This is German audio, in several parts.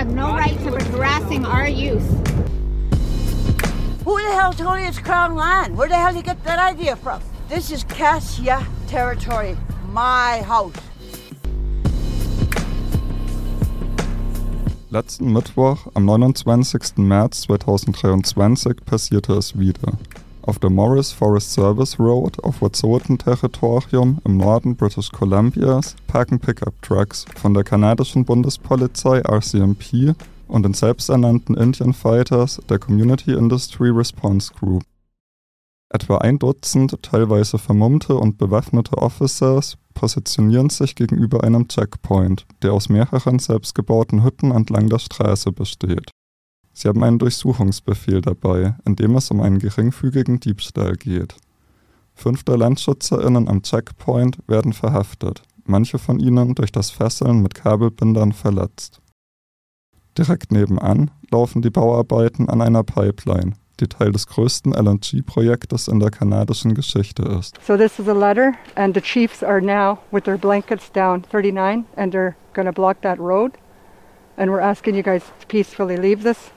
have no right to be harassing our youth. Who the hell told you it's Crown land? Where the hell did you get that idea from? This is Cassia territory, my house. Letzten Mittwoch, am 29. März 2023, passierte es wieder. Auf der Morris Forest Service Road auf Wet'suwet'en-Territorium im Norden British Columbias parken Pickup-Trucks von der kanadischen Bundespolizei RCMP und den selbsternannten Indian Fighters der Community Industry Response Group. Etwa ein Dutzend teilweise vermummte und bewaffnete Officers positionieren sich gegenüber einem Checkpoint, der aus mehreren selbstgebauten Hütten entlang der Straße besteht. Sie haben einen Durchsuchungsbefehl dabei, in dem es um einen geringfügigen Diebstahl geht. Fünf der LandschützerInnen am Checkpoint werden verhaftet, manche von ihnen durch das Fesseln mit Kabelbindern verletzt. Direkt nebenan laufen die Bauarbeiten an einer Pipeline, die Teil des größten LNG-Projektes in der kanadischen Geschichte ist. So this is a letter and the chiefs are now with their blankets down 39 and they're going to block that road and we're asking you guys to peacefully leave this,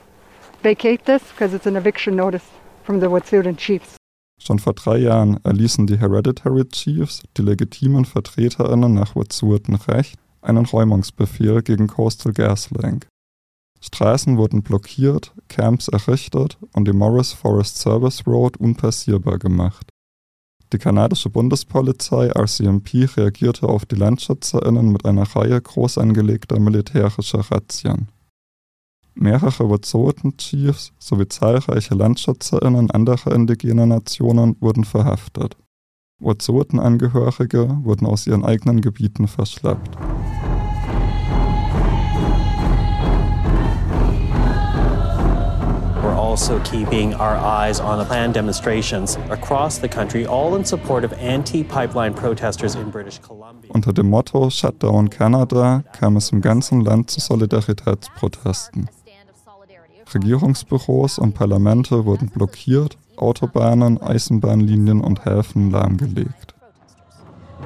vacate this because it's an eviction notice from the Wet'suwet'en chiefs. Schon vor drei Jahren erließen die Hereditary Chiefs, die legitimen VertreterInnen nach Wet'suwet'en Recht, einen Räumungsbefehl gegen Coastal GasLink. Straßen wurden blockiert, Camps errichtet und die Morris Forest Service Road unpassierbar gemacht. Die kanadische Bundespolizei RCMP reagierte auf die LandschützerInnen mit einer Reihe groß angelegter militärischer Razzien. Mehrere Wet'suwet'en-Chiefs sowie zahlreiche LandschützerInnen anderer indigener Nationen wurden verhaftet. Wet'suwet'en-Angehörige wurden aus ihren eigenen Gebieten verschleppt. also keeping our eyes on the planned demonstrations across the country, all in support of anti-pipeline protesters in British Columbia. Unter dem Motto Shutdown Canada kam es im ganzen Land zu Solidaritätsprotesten. Regierungsbüros und Parlamente wurden blockiert, Autobahnen, Eisenbahnlinien und Häfen lahmgelegt.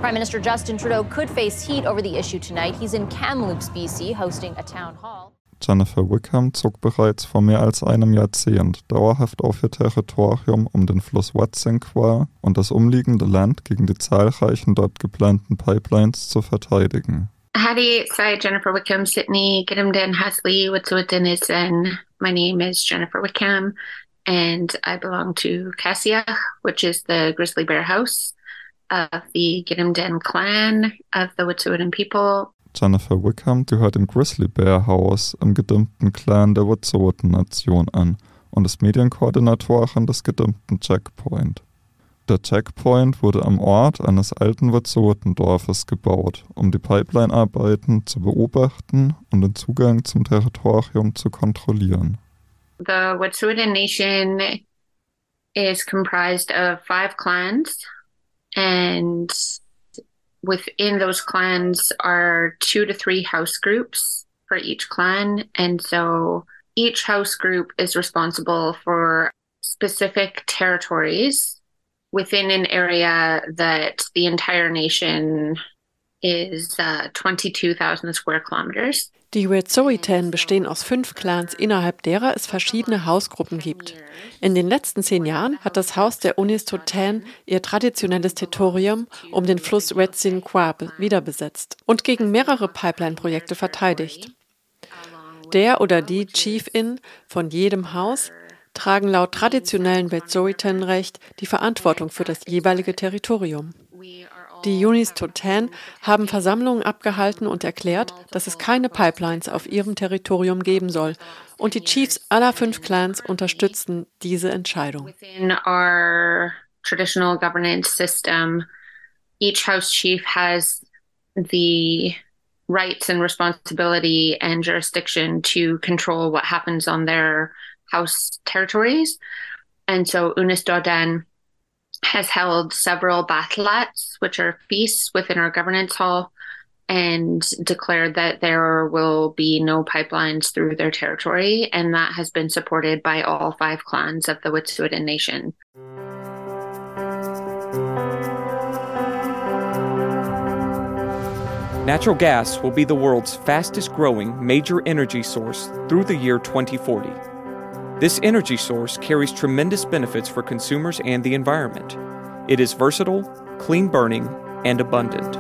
Prime Minister Justin Trudeau could face heat over the issue tonight. He's in Kamloops, BC, hosting a town hall. Jennifer Wickham zog bereits vor mehr als einem Jahrzehnt dauerhaft auf ihr Territorium um den Fluss Watsinqua und das umliegende Land gegen die zahlreichen dort geplanten Pipelines zu verteidigen. Howdy, sorry, Jennifer Wickham, Sydney, Gidimden, Husley, Wet'suwet'en is and my name is Jennifer Wickham and I belong to Cassia, which is the grizzly bear house of the Gidimden clan of the Wet'suwet'en people. Jennifer Wickham gehört dem Grizzly Bear House im gedimmten Clan der Wet'suwet'en-Nation an und ist Medienkoordinatorin des gedimmten Checkpoint. Der Checkpoint wurde am Ort eines alten Wet'suwet'en-Dorfes gebaut, um die Pipeline-Arbeiten zu beobachten und den Zugang zum Territorium zu kontrollieren. The Wet'suwet'en Nation is comprised of five clans and within those clans are two to three house groups for each clan. And so each house group is responsible for specific territories within an area that the entire nation is uh, 22,000 square kilometers. Die Wet'suwet'en bestehen aus fünf Clans, innerhalb derer es verschiedene Hausgruppen gibt. In den letzten zehn Jahren hat das Haus der Unistoten ihr traditionelles Territorium um den Fluss Wet'suwet'en wiederbesetzt und gegen mehrere Pipeline-Projekte verteidigt. Der oder die Chiefin von jedem Haus tragen laut traditionellen Wet'suwet'en-Recht die Verantwortung für das jeweilige Territorium. Die Unis Toten haben Versammlungen abgehalten und erklärt, dass es keine Pipelines auf ihrem Territorium geben soll. Und die Chiefs aller fünf Clans unterstützten diese Entscheidung. Traditional governance system, each house chief has the rights and responsibility and jurisdiction to control what happens on their house territories. And so Unis Doden has held several bathlats, which are feasts within our governance hall, and declared that there will be no pipelines through their territory. And that has been supported by all five clans of the Wet'suwet'en Nation. Natural gas will be the world's fastest growing major energy source through the year 2040. This energy source carries tremendous benefits for consumers and the environment. It is versatile, clean burning, and abundant.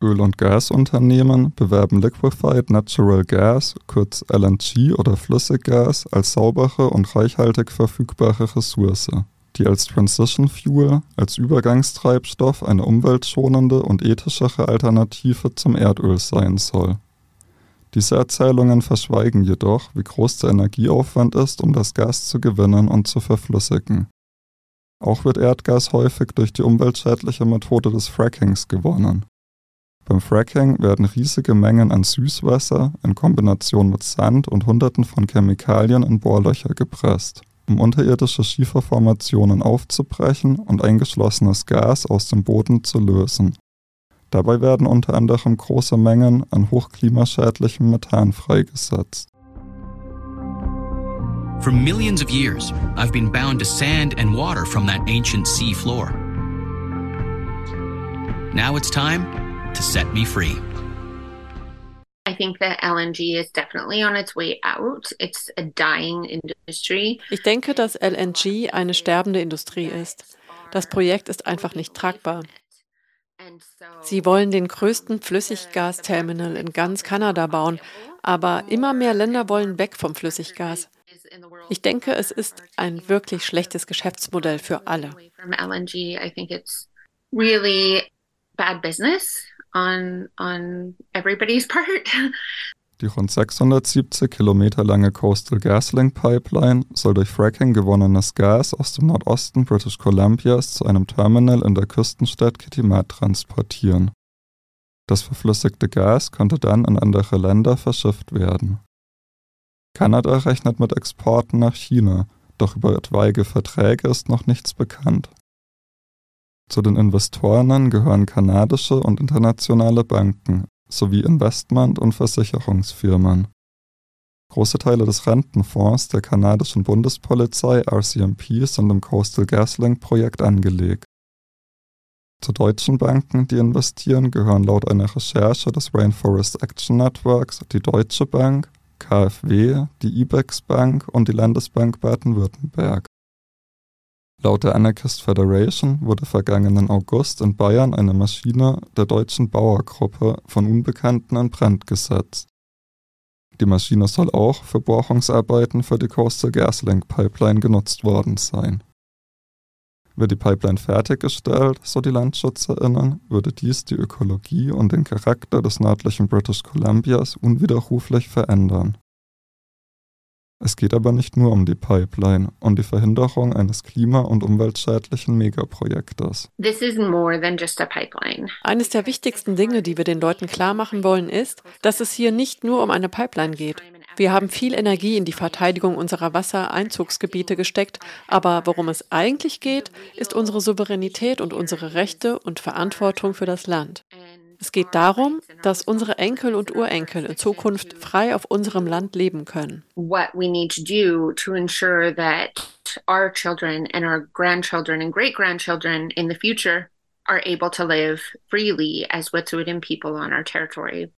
Öl- und Gasunternehmen bewerben Liquefied Natural Gas, kurz LNG oder Flüssiggas, als saubere und reichhaltig verfügbare Ressource, die als Transition Fuel, als Übergangstreibstoff eine umweltschonende und ethischere Alternative zum Erdöl sein soll. Diese Erzählungen verschweigen jedoch, wie groß der Energieaufwand ist, um das Gas zu gewinnen und zu verflüssigen. Auch wird Erdgas häufig durch die umweltschädliche Methode des Frackings gewonnen. Beim Fracking werden riesige Mengen an Süßwasser in Kombination mit Sand und Hunderten von Chemikalien in Bohrlöcher gepresst, um unterirdische Schieferformationen aufzubrechen und eingeschlossenes Gas aus dem Boden zu lösen. Dabei werden unter anderem große Mengen an hochklimaschädlichem Methan freigesetzt. For millions of years, I've been bound to sand and water from that ancient sea floor. Now it's time to set me free. I think that LNG is definitely on its way out. It's a dying industry. Ich denke, dass LNG eine sterbende Industrie ist. Das Projekt ist einfach nicht tragbar. Sie wollen den größten Flüssiggasterminal in ganz Kanada bauen, aber immer mehr Länder wollen weg vom Flüssiggas. Ich denke, es ist ein wirklich schlechtes Geschäftsmodell für alle. Die rund 670 Kilometer lange Coastal GasLink Pipeline soll durch Fracking gewonnenes Gas aus dem Nordosten British Columbias zu einem Terminal in der Küstenstadt Kitimat transportieren. Das verflüssigte Gas könnte dann in andere Länder verschifft werden. Kanada rechnet mit Exporten nach China, doch über etwaige Verträge ist noch nichts bekannt. Zu den Investorinnen gehören kanadische und internationale Banken sowie Investment- und Versicherungsfirmen. Große Teile des Rentenfonds der kanadischen Bundespolizei RCMP sind im Coastal GasLink-Projekt angelegt. Zu deutschen Banken, die investieren, gehören laut einer Recherche des Rainforest Action Networks die Deutsche Bank, KfW, die IBEX Bank und die Landesbank Baden-Württemberg. Laut der Anarchist Federation wurde vergangenen August in Bayern eine Maschine der deutschen Bauergruppe von Unbekannten in Brand gesetzt. Die Maschine soll auch für Bohrungsarbeiten für die Coastal GasLink Pipeline genutzt worden sein. Wird die Pipeline fertiggestellt, so die LandschützerInnen, würde dies die Ökologie und den Charakter des nördlichen British Columbias unwiderruflich verändern. Es geht aber nicht nur um die Pipeline und die Verhinderung eines klima- und umweltschädlichen Megaprojektes. This is more than just a pipeline. Eines der wichtigsten Dinge, die wir den Leuten klar machen wollen, ist, dass es hier nicht nur um eine Pipeline geht. Wir haben viel Energie in die Verteidigung unserer Wassereinzugsgebiete gesteckt, aber worum es eigentlich geht, ist unsere Souveränität und unsere Rechte und Verantwortung für das Land. Es geht darum, dass unsere Enkel und Urenkel in Zukunft frei auf unserem Land leben können. What we need to do to ensure that our children and our grandchildren and great grandchildren in the future are able to live freely as Wet'suwet'en people on our territory.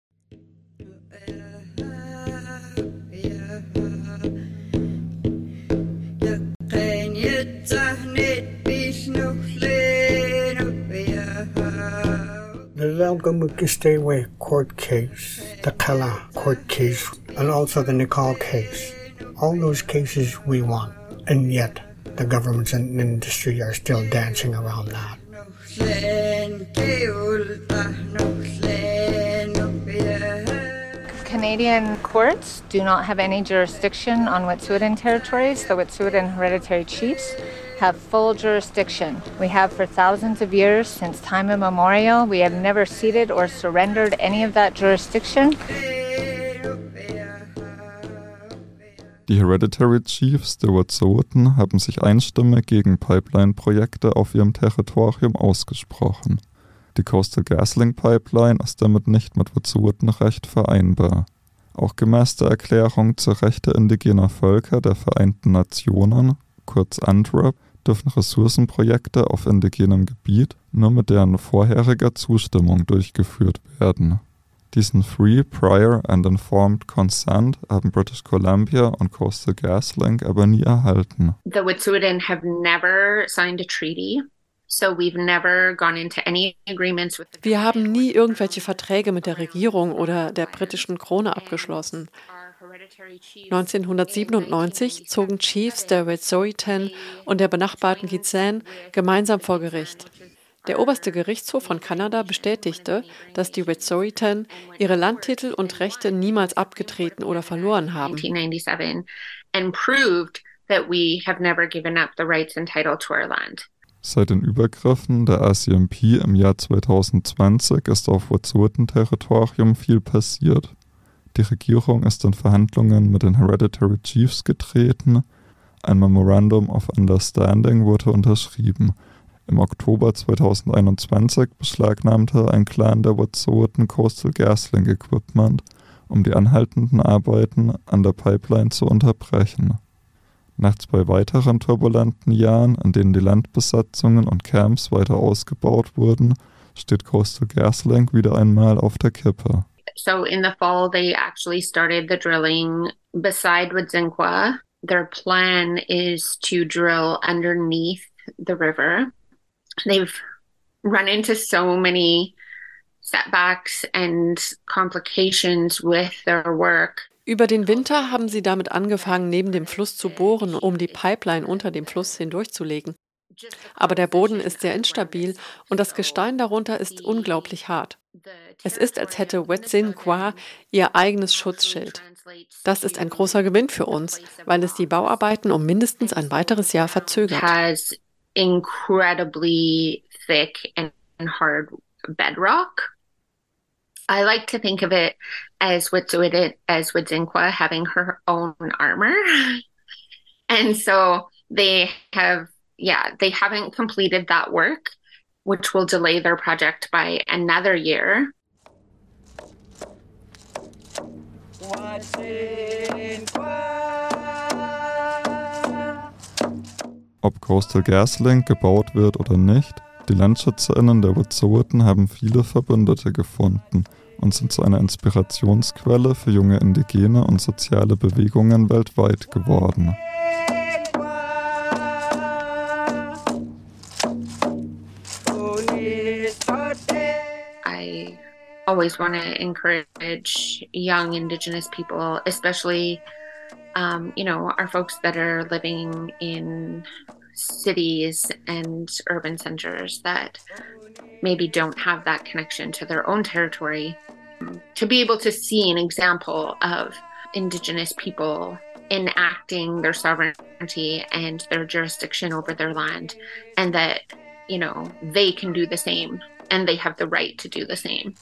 Stateway court case, the Kala court case, and also the Nicole case. All those cases we won, and yet the governments and industry are still dancing around that. Canadian courts do not have any jurisdiction on Wet'suwet'en territories. The Wet'suwet'en hereditary chiefs have full jurisdiction. We have for thousands of years, since time immemorial. We have never ceded or surrendered any of that jurisdiction. Die Hereditary Chiefs der Wet'suwet'en haben sich einstimmig gegen Pipeline-Projekte auf ihrem Territorium ausgesprochen. Die Coastal GasLink Pipeline ist damit nicht mit Wet'suwet'en-Recht vereinbar. Auch gemäß der Erklärung zur Rechte indigener Völker der Vereinten Nationen, kurz UNDRIP, dürfen Ressourcenprojekte auf indigenem Gebiet nur mit deren vorheriger Zustimmung durchgeführt werden. Diesen Free, Prior and Informed Consent haben British Columbia und Coastal GasLink aber nie erhalten. The Wet'suwet'en have never signed a treaty. So we've never gone into any agreements with Wir haben nie irgendwelche Verträge mit der Regierung oder der britischen Krone abgeschlossen. 1997 zogen Chiefs der Wet'suwet'en und der benachbarten Gitxsan gemeinsam vor Gericht. Der oberste Gerichtshof von Kanada bestätigte, dass die Wet'suwet'en ihre Landtitel und Rechte niemals abgetreten oder verloren haben. 1997 and proved that we have never given up the rights and title to our land. Seit den Übergriffen der RCMP im Jahr 2020 ist auf Wet'suwet'en-Territorium viel passiert. Die Regierung ist in Verhandlungen mit den Hereditary Chiefs getreten, ein Memorandum of Understanding wurde unterschrieben. Im Oktober 2021 beschlagnahmte ein Clan der Wet'suwet'en Coastal GasLink Equipment, um die anhaltenden Arbeiten an der Pipeline zu unterbrechen. Nach zwei weiteren turbulenten Jahren, in denen die Landbesatzungen und Camps weiter ausgebaut wurden, steht Coastal GasLink wieder einmal auf der Kippe. So in the fall, they actually started the drilling beside Wodzinqua. Their plan is to drill underneath the river. They've run into so many setbacks and complications with their work. Über den Winter haben sie damit angefangen, neben dem Fluss zu bohren, um die Pipeline unter dem Fluss hindurchzulegen. Aber der Boden ist sehr instabil und das Gestein darunter ist unglaublich hart. Es ist, als hätte Wet'sin Kwa ihr eigenes Schutzschild. Das ist ein großer Gewinn für uns, weil es die Bauarbeiten um mindestens ein weiteres Jahr verzögert. Has incredibly thick and hard bedrock. I like to think of it as Wet'suwet'en as having her own armor. and so they have yeah, they haven't completed that work, which will delay their project by another year. Ob Coastal GasLink gebaut wird oder nicht, die LandschützerInnen der Wet'suwet'en haben viele Verbündete gefunden und sind zu einer Inspirationsquelle für junge indigene und soziale Bewegungen weltweit geworden. I always want to encourage young Indigenous people, especially, um, you know, our folks that are living in cities and urban centers that maybe don't have that connection to their own territory, to be able to see an example of Indigenous people enacting their sovereignty and their jurisdiction over their land, and that, you know, they can do the same and they have the right to do the same.